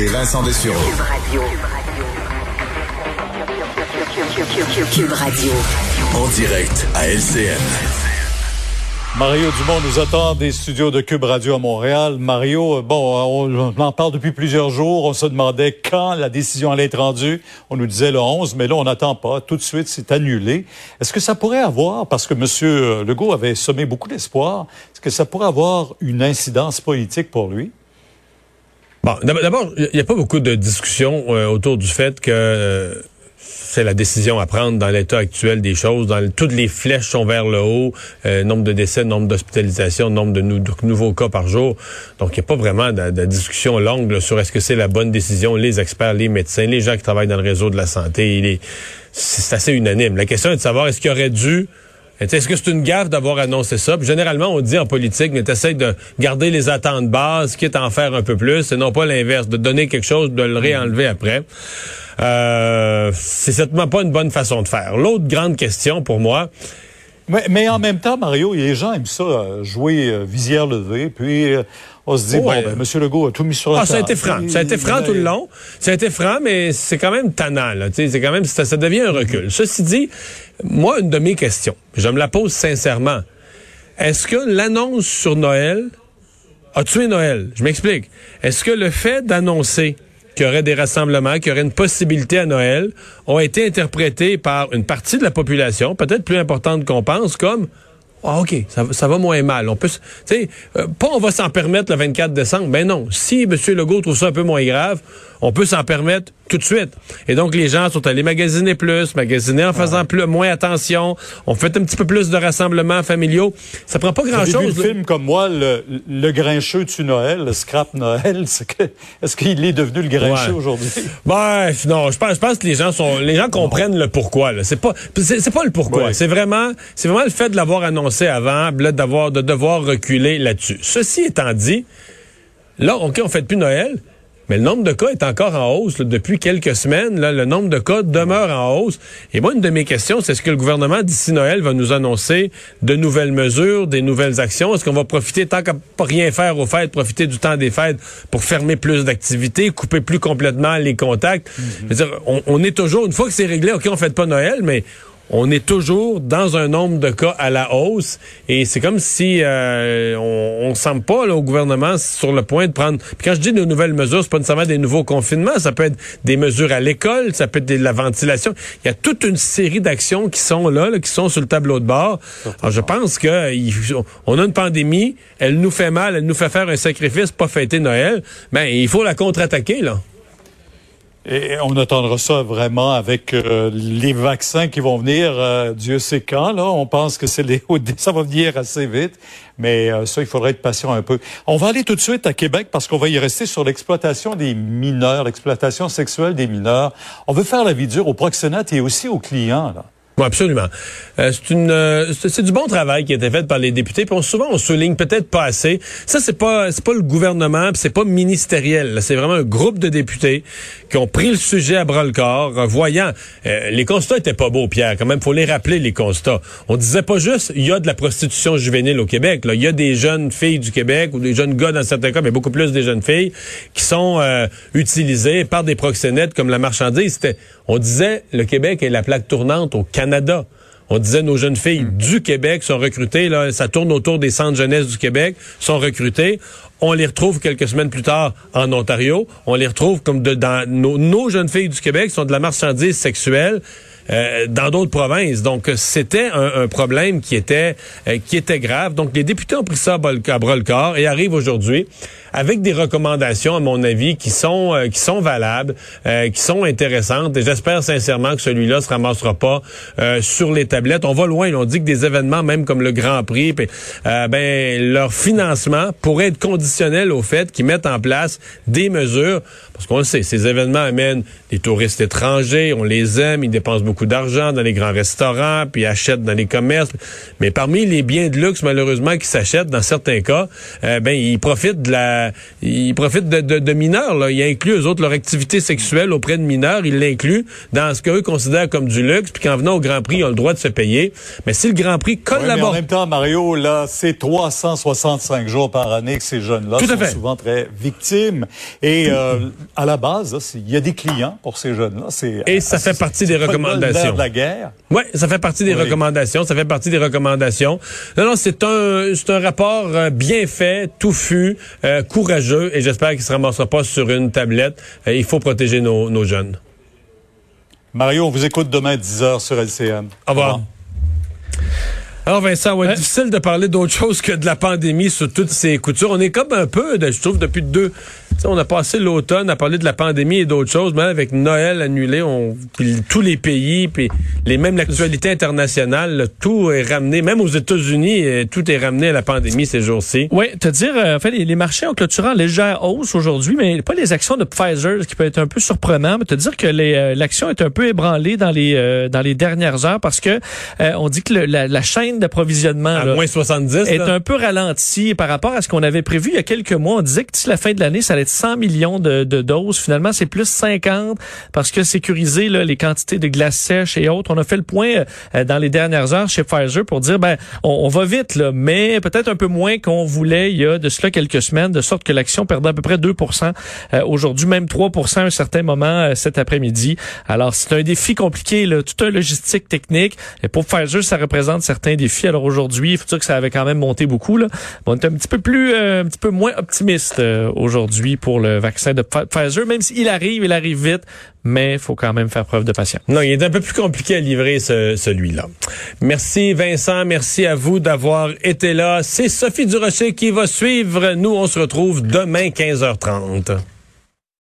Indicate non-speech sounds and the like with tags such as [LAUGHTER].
Et Vincent Dessureau. Radio. Cube Radio. En direct à LCN. Mario Dumont nous attend des studios de Cube Radio à Montréal. Mario, bon, on, en parle depuis plusieurs jours. On se demandait quand la décision allait être rendue. On nous disait le 11, mais là, on n'attend pas. Tout de suite, c'est annulé. Est-ce que ça pourrait avoir, parce que M. Legault avait semé beaucoup d'espoir, est-ce que ça pourrait avoir une incidence politique pour lui? D'abord, il n'y a pas beaucoup de discussion euh, autour du fait que euh, c'est la décision à prendre dans l'état actuel des choses. Toutes les flèches sont vers le haut. Euh, nombre de décès, nombre d'hospitalisations, nombre de, nouveaux cas par jour. Donc, il n'y a pas vraiment de, discussion longue sur est-ce que c'est la bonne décision. Les experts, les médecins, les gens qui travaillent dans le réseau de la santé, c'est assez unanime. La question est de savoir est-ce qu'il aurait dû est-ce que c'est une gaffe d'avoir annoncé ça? généralement, on dit en politique, mais tu de garder les attentes bases, quitte à en faire un peu plus, et non pas l'inverse, de donner quelque chose, de le réenlever après. Euh, c'est certainement pas une bonne façon de faire. L'autre grande question pour moi, mais, mais, en même temps, Mario, les gens aiment ça, euh, jouer euh, visière levée, puis on se dit, bon, ben, M. Legault a tout mis sur la ah, Ça a été franc. Ça a été franc tout le long. Ça a été franc, mais c'est quand même tannant. C'est quand même, ça, ça devient un recul. Ceci dit, moi, une de mes questions, je me la pose sincèrement. Est-ce que l'annonce sur Noël a tué Noël? Je m'explique. Est-ce que le fait d'annoncer qu'il y aurait des rassemblements, qu'il y aurait une possibilité à Noël, ont été interprétés par une partie de la population, peut-être plus importante qu'on pense, comme ah, OK, ça, va moins mal. On peut, tu euh, pas on va s'en permettre le 24 décembre. Ben non. Si M. Legault trouve ça un peu moins grave, on peut s'en permettre tout de suite. Et donc, les gens sont allés magasiner plus, magasiner en faisant plus, moins attention. On fait un petit peu plus de rassemblements familiaux. Ça prend pas grand-chose. Le film comme moi, le, le Grincheux tu Noël, le Scrap Noël, [LAUGHS] est-ce qu'il est devenu le Grincheux aujourd'hui? Bref, non, je pense, je pense que les gens sont, les gens comprennent le pourquoi. C'est pas, c'est pas le pourquoi. C'est vraiment, c'est vraiment le fait de l'avoir annoncé avant, d'avoir, de devoir reculer là-dessus. Ceci étant dit, là, OK, on fait plus Noël. Mais le nombre de cas est encore en hausse depuis quelques semaines. Là, le nombre de cas demeure en hausse. Et moi, une de mes questions, c'est est-ce que le gouvernement d'ici Noël va nous annoncer de nouvelles mesures, des nouvelles actions? Est-ce qu'on va profiter, tant qu'à pas rien faire aux fêtes, profiter du temps des fêtes pour fermer plus d'activités, couper plus complètement les contacts? Mm-hmm. dire, on, on, est toujours, une fois que c'est réglé, OK, on fait pas Noël, mais on est toujours dans un nombre de cas à la hausse et c'est comme si euh, on, on semble pas là, au gouvernement sur le point de prendre. Puis quand je dis de nouvelles mesures, c'est pas nécessairement des nouveaux confinements, ça peut être des mesures à l'école, ça peut être de la ventilation. Il y a toute une série d'actions qui sont là, qui sont sur le tableau de bord. Je pense que on a une pandémie, elle nous fait mal, elle nous fait faire un sacrifice, pas fêter Noël. Ben il faut la contre-attaquer là. Et on attendra ça vraiment avec euh, les vaccins qui vont venir, euh, Dieu sait quand. Là, on pense que c'est les [LAUGHS] ça va venir assez vite, mais euh, ça, il faudrait être patient un peu. On va aller tout de suite à Québec parce qu'on va y rester sur l'exploitation des mineurs, l'exploitation sexuelle des mineurs. On veut faire la vie dure aux proxénètes et aussi aux clients. Là. Oui, absolument. Euh, c'est une, euh, c'est du bon travail qui a été fait par les députés. Puis souvent on souligne peut-être pas assez. Ça c'est pas, c'est pas le gouvernement, c'est pas ministériel. C'est vraiment un groupe de députés qui ont pris le sujet à bras le corps, voyant euh, les constats étaient pas beaux, Pierre. Quand même, faut les rappeler les constats. On disait pas juste il y a de la prostitution juvénile au Québec. Il y a des jeunes filles du Québec ou des jeunes gars dans certains cas, mais beaucoup plus des jeunes filles qui sont utilisées par des proxénètes comme la marchandise. On disait le Québec est la plaque tournante au Canada Canada. On disait nos jeunes filles hmm. du Québec sont recrutées, là, ça tourne autour des centres jeunesse du Québec, sont recrutées. On les retrouve quelques semaines plus tard en Ontario. On les retrouve comme de, dans nos, jeunes filles du Québec sont de la marchandise sexuelle. Euh, dans d'autres provinces. Donc, c'était un, problème qui était euh, qui était grave. Donc, les députés ont pris ça à bras le corps et arrivent aujourd'hui avec des recommandations, à mon avis, qui sont euh, qui sont valables, euh, qui sont intéressantes. Et j'espère sincèrement que celui-là se ramassera pas euh, sur les tablettes. On va loin. On dit que des événements, même comme le Grand Prix, ben leur financement pourrait être conditionnel au fait qu'ils mettent en place des mesures. Parce qu'on le sait, ces événements amènent des touristes étrangers, on les aime, ils dépensent beaucoup d'argent dans les grands restaurants, puis achètent dans les commerces. Mais parmi les biens de luxe, malheureusement, qui s'achètent dans certains cas, ben ils profitent de la euh, il profite de, de, de mineurs. Là. Il inclut eux autres leur activité sexuelle auprès de mineurs. Il l'inclut dans ce qu'eux considèrent comme du luxe. Puis qu'en venant au Grand Prix, ils ont le droit de se payer. Mais si le Grand Prix collabore... en même temps, Mario, là, c'est 365 jours par année que ces jeunes-là sont souvent très victimes. Et euh, à la base, il y a des clients pour ces jeunes-là. Et ça fait partie des recommandations. De la guerre. Oui, ça fait partie des recommandations. Ça fait partie des recommandations. Non, non, c'est un, c'est un rapport euh, bien fait, touffu, euh, courageux, et j'espère qu'il se ramassera pas sur une tablette. Euh, il faut protéger nos, nos jeunes. Mario, on vous écoute demain à 10h sur LCN. Au revoir. Alors Vincent, ouais, difficile de parler d'autre chose que de la pandémie sur toutes ces coutures. On est comme un peu, je trouve, depuis deux, on a passé l'automne à parler de la pandémie et d'autres choses, mais avec Noël annulé, on, tous les pays, puis les même l'actualité internationale, tout est ramené, même aux États-Unis, euh, tout est ramené à la pandémie ces jours-ci. Oui, te dire, euh, en fait, les, marchés ont clôturé en légère hausse aujourd'hui, mais pas les actions de Pfizer, ce qui peut être un peu surprenant, mais te dire que euh, l'action est un peu ébranlée dans les dans les dernières heures parce que on dit que la, chaîne d'approvisionnement à moins 70 est un peu ralentie par rapport à ce qu'on avait prévu il y a quelques mois. On disait que d'ici la fin de l'année, ça allait 100 millions de, doses. Finalement, c'est plus 50 parce que sécuriser là, les quantités de glace sèche et autres. On a fait le point euh, dans les dernières heures chez Pfizer pour dire ben on, va vite là, mais peut-être un peu moins qu'on voulait il y a de cela quelques semaines, de sorte que l'action perdait à peu près 2 euh, aujourd'hui, même 3 à un certain moment euh, cet après-midi. Alors c'est un défi compliqué, là, tout un logistique technique. Et pour Pfizer, ça représente certains défis. Alors aujourd'hui, il faut dire que ça avait quand même monté beaucoup. Là. on est un petit peu plus, un petit peu moins optimiste aujourd'hui pour le vaccin de Pfizer, même s'il arrive, il arrive vite, mais il faut quand même faire preuve de patience. Non, il est un peu plus compliqué à livrer celui-là. Merci Vincent, merci à vous d'avoir été là. C'est Sophie Durocher qui va suivre. Nous, on se retrouve demain 15h30.